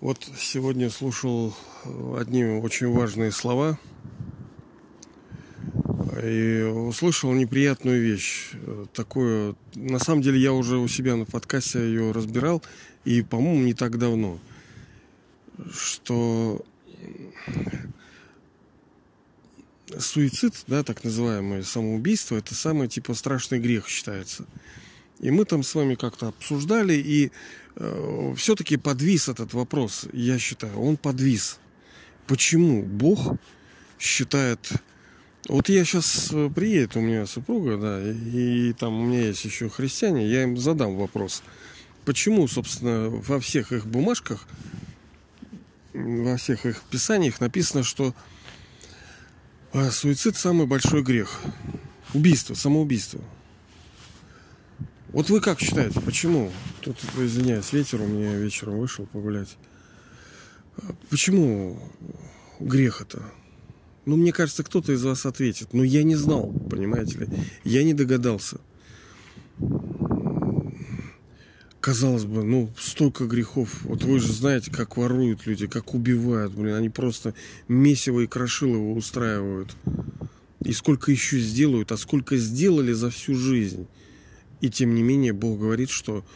Вот сегодня слушал одни очень важные слова и услышал неприятную вещь. Такое, на самом деле я уже у себя на подкасте ее разбирал, и, по-моему, не так давно, что суицид, да, так называемое самоубийство, это самый типа страшный грех считается. И мы там с вами как-то обсуждали, и э, все-таки подвис этот вопрос, я считаю, он подвис. Почему Бог считает... Вот я сейчас э, приедет у меня супруга, да, и, и там у меня есть еще христиане, я им задам вопрос. Почему, собственно, во всех их бумажках, во всех их писаниях написано, что суицид самый большой грех. Убийство, самоубийство. Вот вы как считаете, почему? Тут, извиняюсь, ветер у меня вечером вышел погулять. А почему грех это? Ну, мне кажется, кто-то из вас ответит. Но я не знал, понимаете ли. Я не догадался. Казалось бы, ну, столько грехов. Вот вы же знаете, как воруют люди, как убивают. Блин, они просто месиво и крошилово устраивают. И сколько еще сделают, а сколько сделали за всю жизнь. И тем не менее Бог говорит, что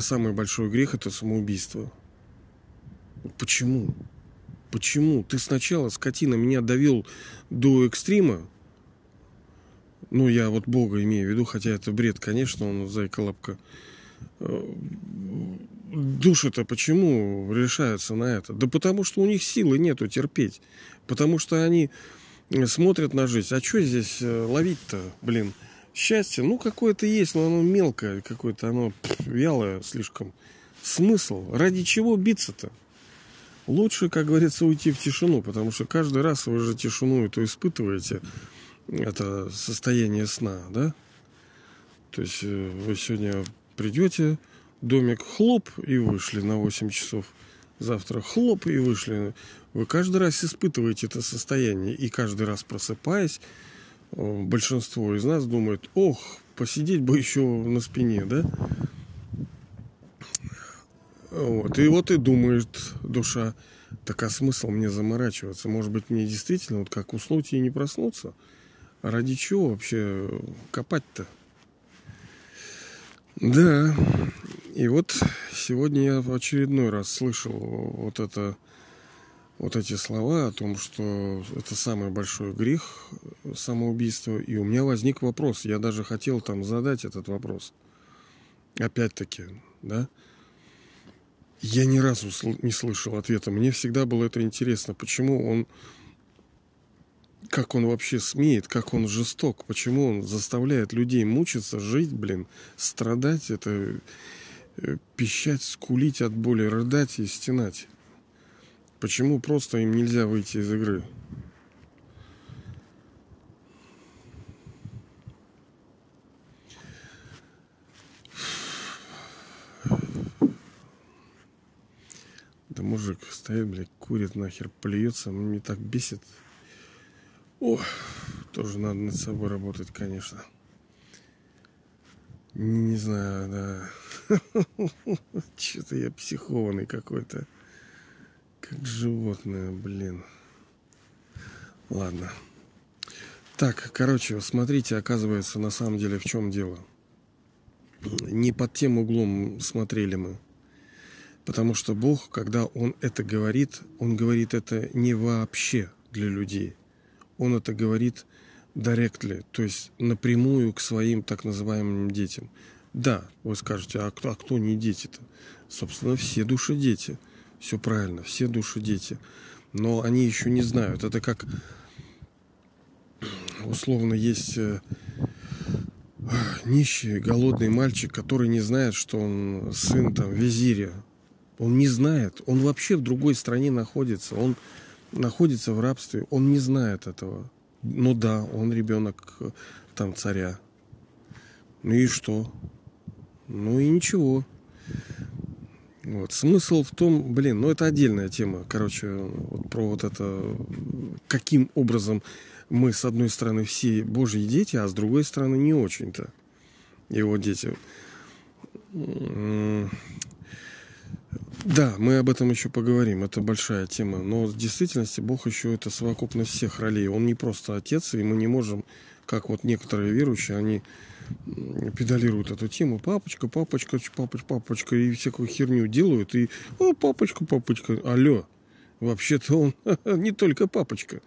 самый большой грех это самоубийство. Почему? Почему? Ты сначала, скотина, меня довел до экстрима. Ну, я вот Бога имею в виду, хотя это бред, конечно, он зайка лапка. Э, души-то почему решаются на это? Да потому что у них силы нету терпеть. Потому что они смотрят на жизнь. А что здесь э, ловить-то, блин? Счастье, ну, какое-то есть, но оно мелкое, какое-то оно пф, вялое слишком. Смысл? Ради чего биться-то? Лучше, как говорится, уйти в тишину, потому что каждый раз вы же тишину это испытываете, это состояние сна, да? То есть э, вы сегодня придете, домик хлоп и вышли на 8 часов. Завтра хлоп и вышли. Вы каждый раз испытываете это состояние. И каждый раз просыпаясь, большинство из нас думает, ох, посидеть бы еще на спине, да? Вот. И вот и думает душа, так а смысл мне заморачиваться? Может быть, мне действительно вот как уснуть и не проснуться? А ради чего вообще копать-то? Да, и вот сегодня я в очередной раз слышал вот это вот эти слова о том, что это самый большой грех самоубийство. И у меня возник вопрос. Я даже хотел там задать этот вопрос. Опять-таки, да? Я ни разу не слышал ответа. Мне всегда было это интересно. Почему он... Как он вообще смеет, как он жесток, почему он заставляет людей мучиться, жить, блин, страдать, это э, пищать, скулить от боли, рыдать и стенать. Почему просто им нельзя выйти из игры? Да мужик стоит, блядь, курит нахер, плюется, мне так бесит. О, тоже надо над собой работать, конечно. Не знаю, да. Что-то я психованный какой-то. Как животное, блин. Ладно. Так, короче, смотрите, оказывается, на самом деле в чем дело. Не под тем углом смотрели мы. Потому что Бог, когда Он это говорит, Он говорит это не вообще для людей. Он это говорит directly, то есть напрямую к своим так называемым детям. Да, вы скажете, а кто, а кто не дети-то? Собственно, все души дети – все правильно, все души дети. Но они еще не знают. Это как условно есть э, нищий, голодный мальчик, который не знает, что он сын там визиря. Он не знает. Он вообще в другой стране находится. Он находится в рабстве. Он не знает этого. Ну да, он ребенок э, там царя. Ну и что? Ну и ничего. Вот. Смысл в том, блин, ну это отдельная тема, короче, вот про вот это, каким образом мы, с одной стороны, все Божьи дети, а с другой стороны, не очень-то его дети. Да, мы об этом еще поговорим, это большая тема. Но в действительности Бог еще это совокупность всех ролей. Он не просто отец, и мы не можем, как вот некоторые верующие, они педалируют эту тему. Папочка, папочка, папочка, папочка, и всякую херню делают. И, о, папочка, папочка, алло. Вообще-то он не только папочка.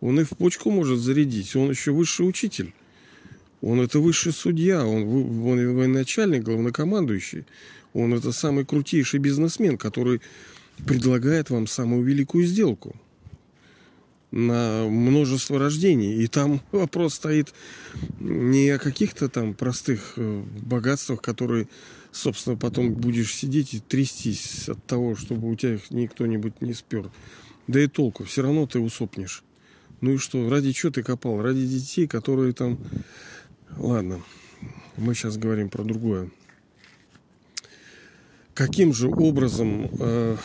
Он и в почку может зарядить. Он еще высший учитель. Он это высший судья, он, он военачальник, главнокомандующий. Он это самый крутейший бизнесмен, который предлагает вам самую великую сделку на множество рождений. И там вопрос стоит не о каких-то там простых э, богатствах, которые, собственно, потом будешь сидеть и трястись от того, чтобы у тебя их никто-нибудь не спер. Да и толку, все равно ты усопнешь. Ну и что, ради чего ты копал? Ради детей, которые там... Ладно, мы сейчас говорим про другое. Каким же образом э,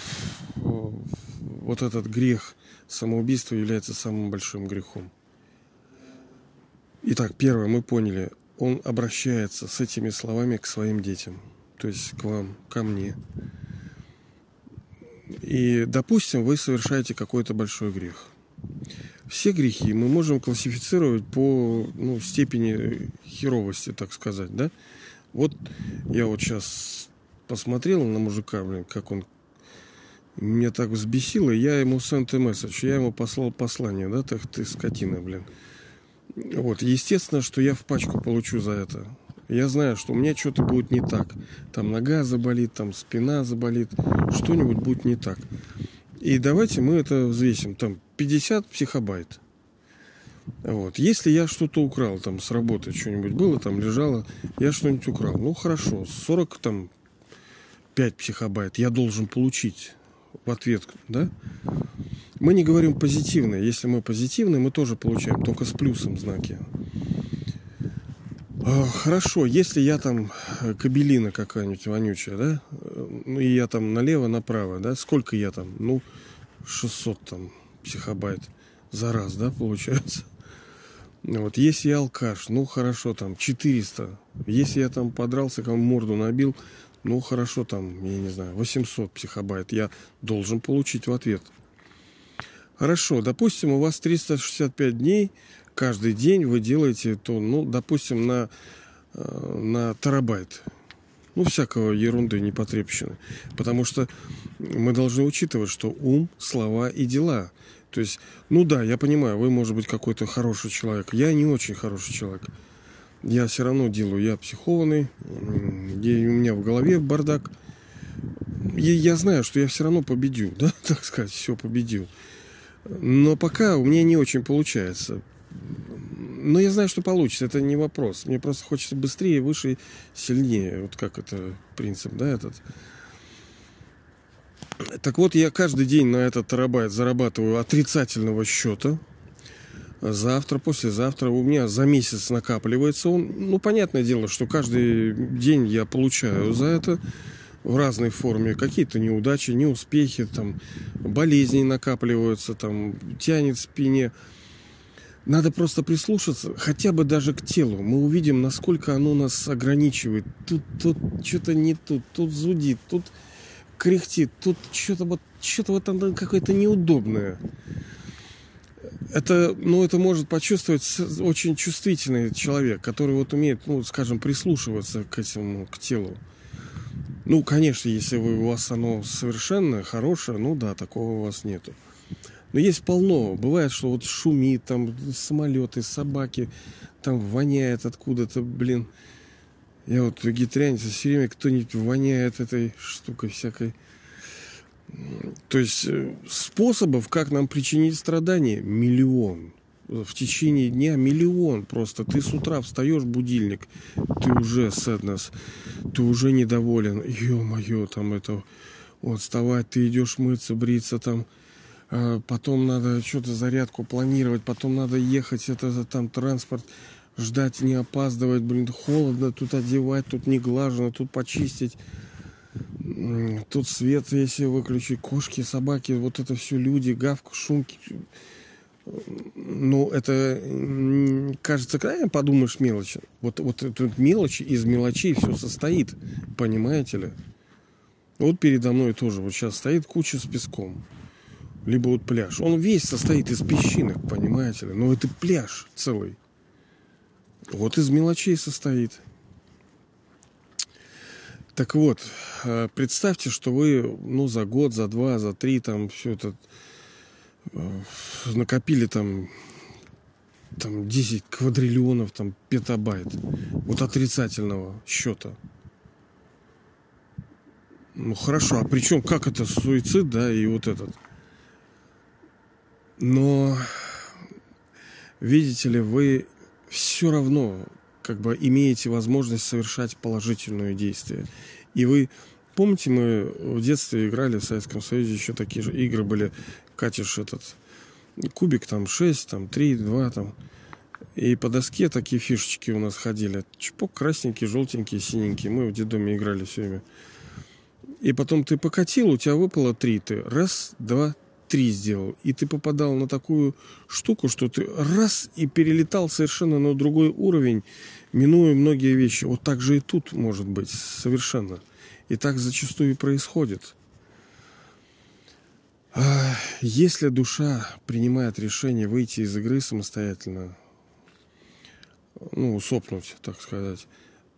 вот этот грех самоубийства является самым большим грехом? Итак, первое, мы поняли, он обращается с этими словами к своим детям, то есть к вам, ко мне. И, допустим, вы совершаете какой-то большой грех. Все грехи мы можем классифицировать по ну, степени херовости, так сказать, да? Вот я вот сейчас посмотрел на мужика, блин, как он меня так взбесило, я ему sent a message, я ему послал послание, да, так ты скотина, блин. Вот, естественно, что я в пачку получу за это. Я знаю, что у меня что-то будет не так. Там нога заболит, там спина заболит, что-нибудь будет не так. И давайте мы это взвесим. Там 50 психобайт. Вот. Если я что-то украл там с работы, что-нибудь было, там лежало, я что-нибудь украл. Ну хорошо, 40 там 5 психобайт я должен получить в ответ, да? Мы не говорим позитивно. Если мы позитивны, мы тоже получаем, только с плюсом знаки. А, хорошо, если я там кабелина какая-нибудь вонючая, да, ну и я там налево, направо, да, сколько я там, ну, 600 там психобайт за раз, да, получается. Вот, если я алкаш, ну, хорошо, там, 400. Если я там подрался, кому морду набил, ну, хорошо, там, я не знаю, 800 психобайт я должен получить в ответ. Хорошо, допустим, у вас 365 дней, каждый день вы делаете то, ну, допустим, на, э, на терабайт. Ну, всякого ерунды, непотребщины. Потому что мы должны учитывать, что ум, слова и дела. То есть, ну да, я понимаю, вы, может быть, какой-то хороший человек. Я не очень хороший человек. Я все равно делаю, я психованный, я, у меня в голове бардак. И я знаю, что я все равно победю, да, так сказать, все победил. Но пока у меня не очень получается. Но я знаю, что получится, это не вопрос. Мне просто хочется быстрее, выше, сильнее. Вот как это принцип, да, этот. Так вот, я каждый день на этот терабайт зарабатываю отрицательного счета. Завтра, послезавтра у меня за месяц накапливается он. Ну, понятное дело, что каждый день я получаю за это в разной форме. Какие-то неудачи, неуспехи, там, болезни накапливаются, там, тянет в спине. Надо просто прислушаться, хотя бы даже к телу. Мы увидим, насколько оно нас ограничивает. Тут, тут что-то не тут, тут зудит, тут кряхтит, тут что-то вот, что-то вот оно какое-то неудобное. Это, ну, это может почувствовать очень чувствительный человек, который вот умеет, ну, скажем, прислушиваться к этому, к телу. Ну, конечно, если вы, у вас оно совершенно хорошее, ну да, такого у вас нету. Но есть полно. Бывает, что вот шумит, там самолеты, собаки, там воняет откуда-то, блин. Я вот вегетарианец, все время кто-нибудь воняет этой штукой всякой. То есть э, способов, как нам причинить страдания, миллион. В течение дня миллион просто. Ты с утра встаешь, будильник, ты уже sadness, ты уже недоволен. Ё-моё, там это... Вот, вставать, ты идешь мыться, бриться там, а, потом надо что-то зарядку планировать, потом надо ехать, это, это там транспорт, ждать, не опаздывать, блин, холодно, тут одевать, тут не глажено, тут почистить, тут свет, если выключить, кошки, собаки, вот это все люди, гавку, шумки. ну, это кажется, когда подумаешь мелочи. Вот, вот тут мелочи, из мелочей все состоит, понимаете ли? Вот передо мной тоже вот сейчас стоит куча с песком. Либо вот пляж. Он весь состоит из песчинок, понимаете ли? Но это пляж целый. Вот из мелочей состоит. Так вот, э, представьте, что вы, ну, за год, за два, за три, там, все это э, накопили там, там 10 квадриллионов, там, петабайт. Вот отрицательного счета. Ну, хорошо, а при чем, как это суицид, да, и вот этот? Но, видите ли, вы все равно как бы имеете возможность совершать положительное действие. И вы помните, мы в детстве играли в Советском Союзе, еще такие же игры были, катишь этот кубик там 6, там 3, 2, там. И по доске такие фишечки у нас ходили. Чпок красненький, желтенький, синенький. Мы в детдоме играли все время. И потом ты покатил, у тебя выпало три. Ты раз, два, три сделал, и ты попадал на такую штуку, что ты раз и перелетал совершенно на другой уровень, минуя многие вещи. Вот так же и тут может быть совершенно. И так зачастую и происходит. А если душа принимает решение выйти из игры самостоятельно, ну, сопнуть, так сказать,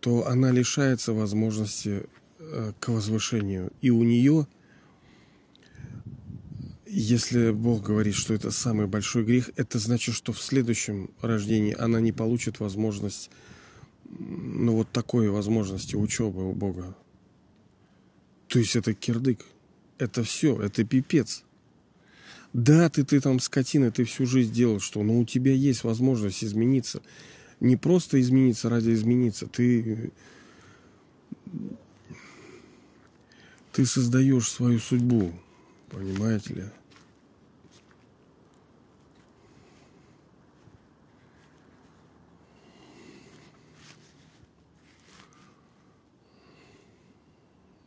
то она лишается возможности э, к возвышению. И у нее если Бог говорит, что это самый большой грех, это значит, что в следующем рождении она не получит возможность, ну вот такой возможности учебы у Бога. То есть это кирдык. Это все, это пипец. Да, ты, ты там скотина, ты всю жизнь делал что, но у тебя есть возможность измениться. Не просто измениться ради измениться. Ты, ты создаешь свою судьбу. Понимаете ли?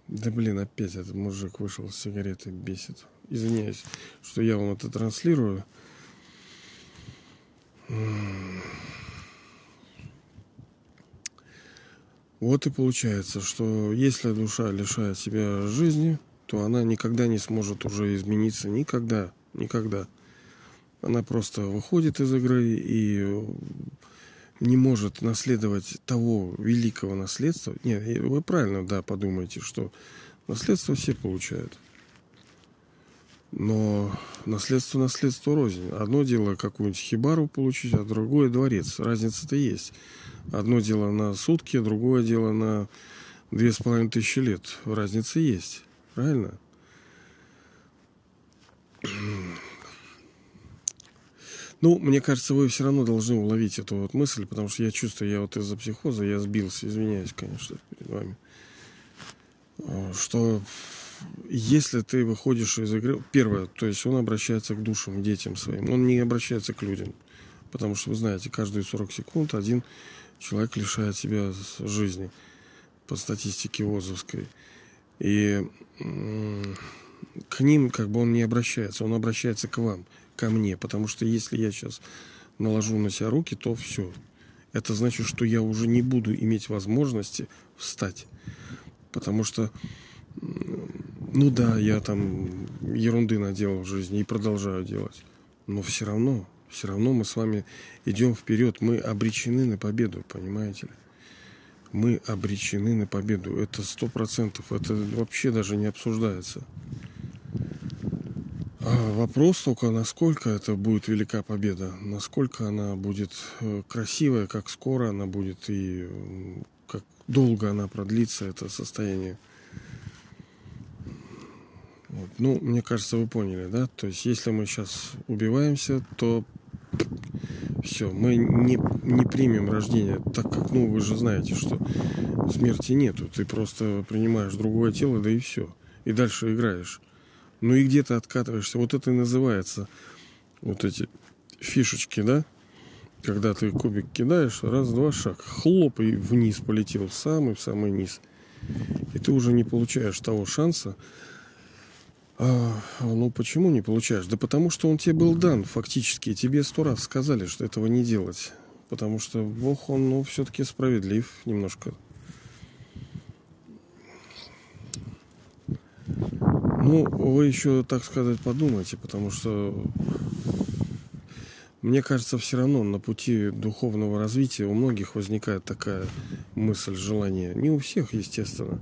Да блин, опять этот мужик вышел с сигаретой, бесит. Извиняюсь, что я вам это транслирую. Вот и получается, что если душа лишает себя жизни, то она никогда не сможет уже измениться. Никогда. Никогда. Она просто выходит из игры и не может наследовать того великого наследства. Нет, вы правильно, да, подумаете, что наследство все получают. Но наследство наследство рознь. Одно дело какую-нибудь хибару получить, а другое дворец. Разница-то есть. Одно дело на сутки, другое дело на две с половиной тысячи лет. Разница есть. Правильно? Ну, мне кажется, вы все равно должны уловить эту вот мысль, потому что я чувствую, я вот из-за психоза, я сбился, извиняюсь, конечно, перед вами, а, что если ты выходишь из игры, первое, то есть он обращается к душам, детям своим, он не обращается к людям, потому что вы знаете, каждые 40 секунд один человек лишает себя жизни по статистике ОЗовской. И к ним как бы он не обращается, он обращается к вам – ко мне, потому что если я сейчас наложу на себя руки, то все. Это значит, что я уже не буду иметь возможности встать. Потому что, ну да, я там ерунды наделал в жизни и продолжаю делать. Но все равно, все равно мы с вами идем вперед. Мы обречены на победу, понимаете ли? Мы обречены на победу. Это сто процентов. Это вообще даже не обсуждается. А, вопрос только, насколько это будет велика победа, насколько она будет э, красивая, как скоро она будет и как долго она продлится, это состояние. Вот. Ну, мне кажется, вы поняли, да? То есть, если мы сейчас убиваемся, то все, мы не, не примем рождение, так как, ну, вы же знаете, что смерти нету. Ты просто принимаешь другое тело, да и все. И дальше играешь. Ну и где ты откатываешься. Вот это и называется вот эти фишечки, да? Когда ты кубик кидаешь, раз-два шаг, хлоп, и вниз полетел, самый-самый низ. И ты уже не получаешь того шанса А, ну почему не получаешь? Да потому что он тебе был дан фактически. Тебе сто раз сказали, что этого не делать. Потому что Бог, он, ну, все-таки справедлив немножко. Ну, вы еще, так сказать, подумайте, потому что мне кажется, все равно на пути духовного развития у многих возникает такая мысль, желание. Не у всех, естественно.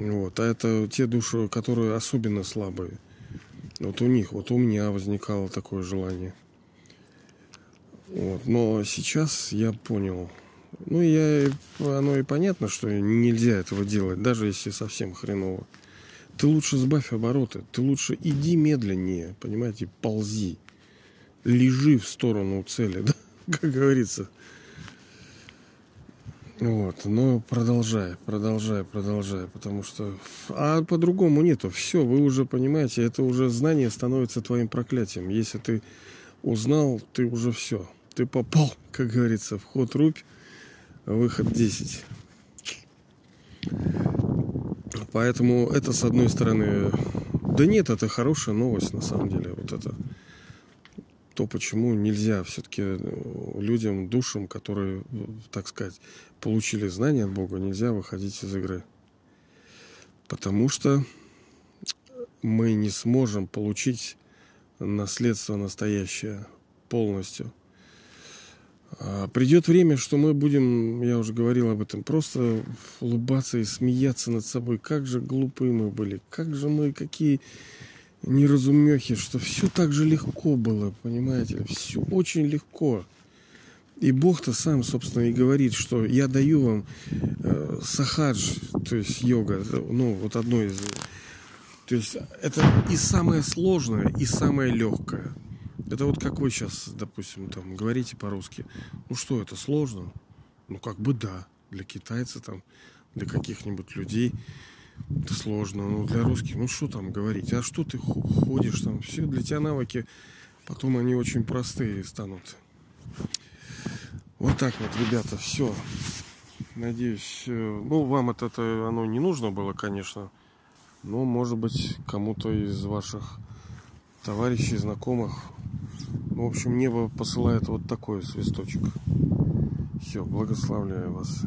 Вот. А это те души, которые особенно слабые. Вот у них, вот у меня возникало такое желание. Вот. Но сейчас я понял. Ну, я, оно и понятно, что нельзя этого делать, даже если совсем хреново. Ты лучше сбавь обороты, ты лучше иди медленнее, понимаете, ползи лежи в сторону цели, да? как говорится. Вот, но продолжай, продолжай, продолжай, потому что... А по-другому нету. Все, вы уже понимаете, это уже знание становится твоим проклятием. Если ты узнал, ты уже все. Ты попал, как говорится, вход рубь, выход 10. Поэтому это, с одной стороны... Да нет, это хорошая новость, на самом деле. Вот это то, почему нельзя все-таки э, людям, душам, которые, так сказать, получили знания от Бога, нельзя выходить из игры. Потому что мы не сможем получить наследство настоящее полностью. А придет время, что мы будем, я уже говорил об этом, просто улыбаться и смеяться над собой. Как же глупые мы были, как же мы, какие неразумехи, что все так же легко было, понимаете, все очень легко. И Бог-то сам, собственно, и говорит, что я даю вам э, сахадж, то есть йога, ну, вот одно из... То есть это и самое сложное, и самое легкое. Это вот как вы сейчас, допустим, там говорите по-русски. Ну что, это сложно? Ну как бы да, для китайца там, для каких-нибудь людей это сложно. Ну, для русских, ну что там говорить? А что ты ходишь там? Все для тебя навыки, потом они очень простые станут. Вот так вот, ребята, все. Надеюсь, э, ну, вам это, это оно не нужно было, конечно. Но, может быть, кому-то из ваших товарищей, знакомых. В общем, небо посылает вот такой свисточек. Все, благословляю вас.